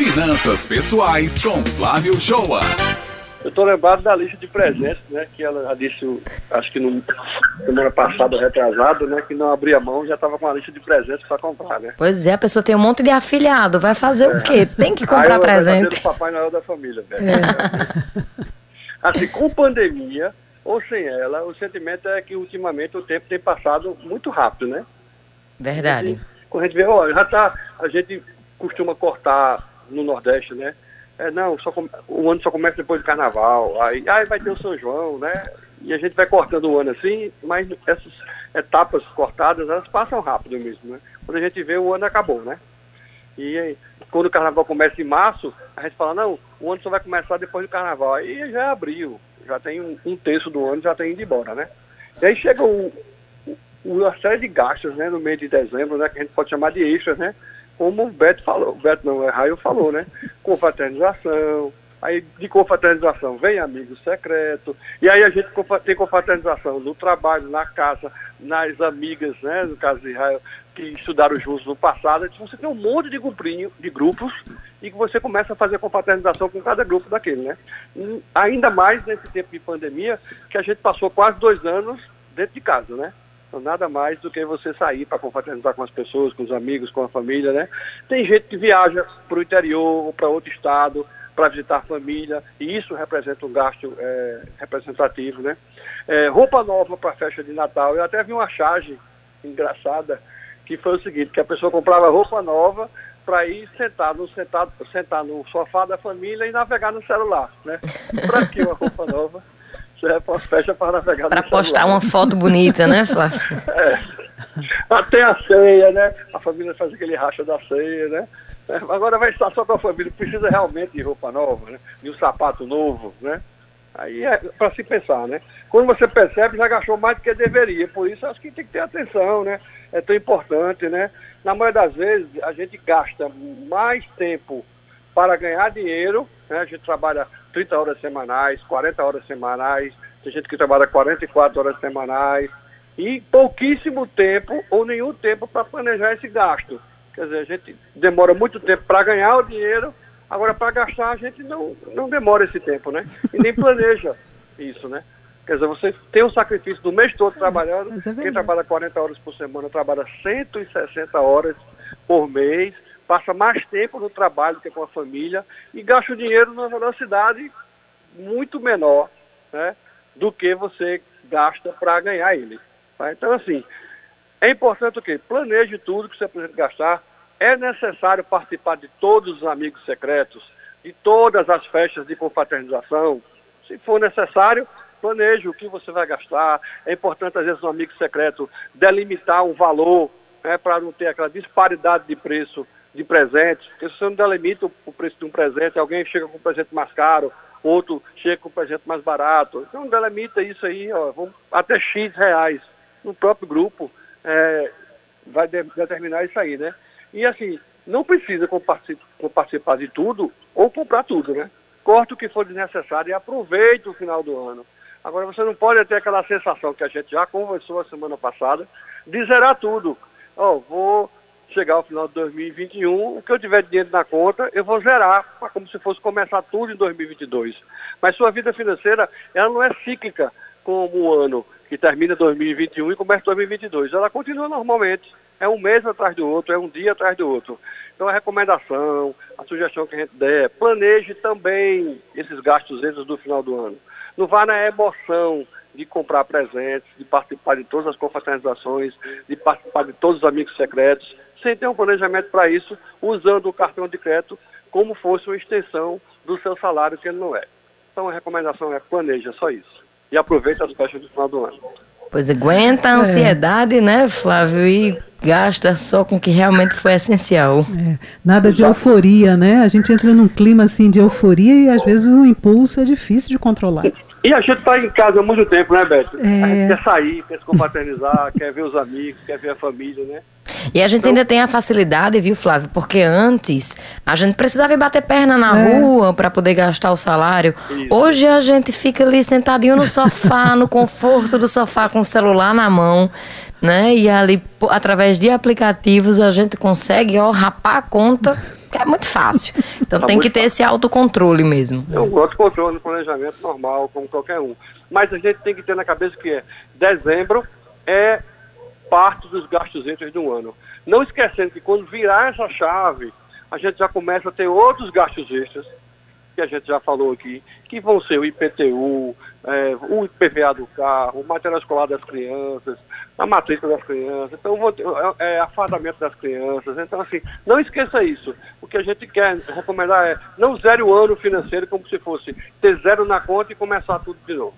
Finanças Pessoais com Flávio Shoa. Eu estou lembrado da lista de presentes, né? Que ela já disse, acho que no semana passada, retrasado, né? Que não abria mão, já estava com a lista de presentes para comprar, né? Pois é, a pessoa tem um monte de afilhado, vai fazer é. o quê? Tem que comprar Aí presente. O Papai Noel da família, velho. É. Assim, com pandemia ou sem ela, o sentimento é que ultimamente o tempo tem passado muito rápido, né? Verdade. quando a gente vê, ó, já tá, a gente costuma cortar no Nordeste, né? É, não, só o ano só começa depois do carnaval, aí, aí vai ter o São João, né? E a gente vai cortando o ano assim, mas essas etapas cortadas, elas passam rápido mesmo, né? Quando a gente vê, o ano acabou, né? E aí, quando o carnaval começa em março, a gente fala, não, o ano só vai começar depois do carnaval. Aí já é abril, já tem um, um terço do ano, já tem indo embora, né? E aí chega o, uma série de gastos, né, no mês de dezembro, né, que a gente pode chamar de extras, né? Como o Beto falou, o Beto não, é Raio falou, né? Confraternização, aí de confraternização vem amigo secreto, e aí a gente tem confraternização no trabalho, na casa, nas amigas, né, no caso de Raio, que estudaram juntos no passado, então você tem um monte de grupinho, de grupos, e que você começa a fazer confraternização com cada grupo daquele, né? E ainda mais nesse tempo de pandemia, que a gente passou quase dois anos dentro de casa, né? Então, nada mais do que você sair para confraternizar com as pessoas, com os amigos, com a família, né? Tem gente que viaja para o interior ou para outro estado para visitar a família, e isso representa um gasto é, representativo, né? É, roupa nova para a festa de Natal. Eu até vi uma charge engraçada, que foi o seguinte, que a pessoa comprava roupa nova para ir sentar no, sentar, sentar no sofá da família e navegar no celular, né? Para que uma roupa nova? É para festa para navegar Para postar uma foto bonita, né, Flávio? é. Até a ceia, né? A família faz aquele racha da ceia, né? É, agora vai estar só com a família, precisa realmente de roupa nova, né? De um sapato novo, né? Aí é para se pensar, né? Quando você percebe, já gastou mais do que deveria. Por isso, acho que tem que ter atenção, né? É tão importante, né? Na maioria das vezes, a gente gasta mais tempo para ganhar dinheiro, né? A gente trabalha 30 horas semanais, 40 horas semanais, tem gente que trabalha 44 horas semanais, e pouquíssimo tempo ou nenhum tempo para planejar esse gasto. Quer dizer, a gente demora muito tempo para ganhar o dinheiro, agora para gastar a gente não, não demora esse tempo, né? E nem planeja isso, né? Quer dizer, você tem um sacrifício do mês todo trabalhando, é quem trabalha 40 horas por semana trabalha 160 horas por mês, passa mais tempo no trabalho que com a família e gasta o dinheiro numa velocidade muito menor né, do que você gasta para ganhar ele. Tá? Então, assim, é importante o quê? Planeje tudo que você precisa gastar. É necessário participar de todos os amigos secretos, de todas as festas de confraternização. Se for necessário, planeje o que você vai gastar. É importante, às vezes, no amigo secreto delimitar um valor né, para não ter aquela disparidade de preço de presentes, porque se você não delimita o preço de um presente, alguém chega com um presente mais caro, outro chega com um presente mais barato. Então delimita isso aí, ó, até X reais no próprio grupo é, vai de, determinar isso aí, né? E assim, não precisa participar de tudo ou comprar tudo, né? Corta o que for desnecessário e aproveite o final do ano. Agora você não pode ter aquela sensação que a gente já conversou a semana passada de zerar tudo. Ó, oh, vou chegar ao final de 2021, o que eu tiver de dinheiro na conta, eu vou zerar, como se fosse começar tudo em 2022. Mas sua vida financeira, ela não é cíclica como o ano que termina 2021 e começa 2022. Ela continua normalmente. É um mês atrás do outro, é um dia atrás do outro. Então a recomendação, a sugestão que a gente der, planeje também esses gastos extras do final do ano. Não vá na emoção de comprar presentes, de participar de todas as confraternizações, de participar de todos os amigos secretos sem ter um planejamento para isso, usando o cartão de crédito como fosse uma extensão do seu salário, que ele não é. Então a recomendação é planeja só isso. E aproveita as festas do final do ano. Pois aguenta a é. ansiedade, é. né, Flávio? E gasta só com o que realmente foi essencial. É. Nada de euforia, né? A gente entra num clima assim de euforia e às vezes o impulso é difícil de controlar. E a gente está em casa há muito tempo, né, Beto? É. A gente quer sair, quer se confraternizar, quer ver os amigos, quer ver a família, né? E a gente então, ainda tem a facilidade, viu, Flávio? Porque antes a gente precisava ir bater perna na é. rua para poder gastar o salário. Isso. Hoje a gente fica ali sentadinho no sofá, no conforto do sofá, com o celular na mão, né? E ali, através de aplicativos, a gente consegue, ó, rapar a conta é muito fácil. Então Tá tem que ter fácil. esse autocontrole mesmo. É um autocontrole, um planejamento normal, como qualquer um. Mas a gente tem que ter na cabeça que é dezembro é parte dos gastos extras do ano. Não esquecendo que quando virar essa chave, a gente já começa a ter outros gastos extras, que a gente já falou aqui, que vão ser o IPTU, é, o IPVA do carro, o material escolar das crianças, a matrícula das crianças, então é, é, afastamento das crianças. Então, assim, não esqueça isso. O que a gente quer recomendar é não zere o ano financeiro como se fosse ter zero na conta e começar tudo de novo.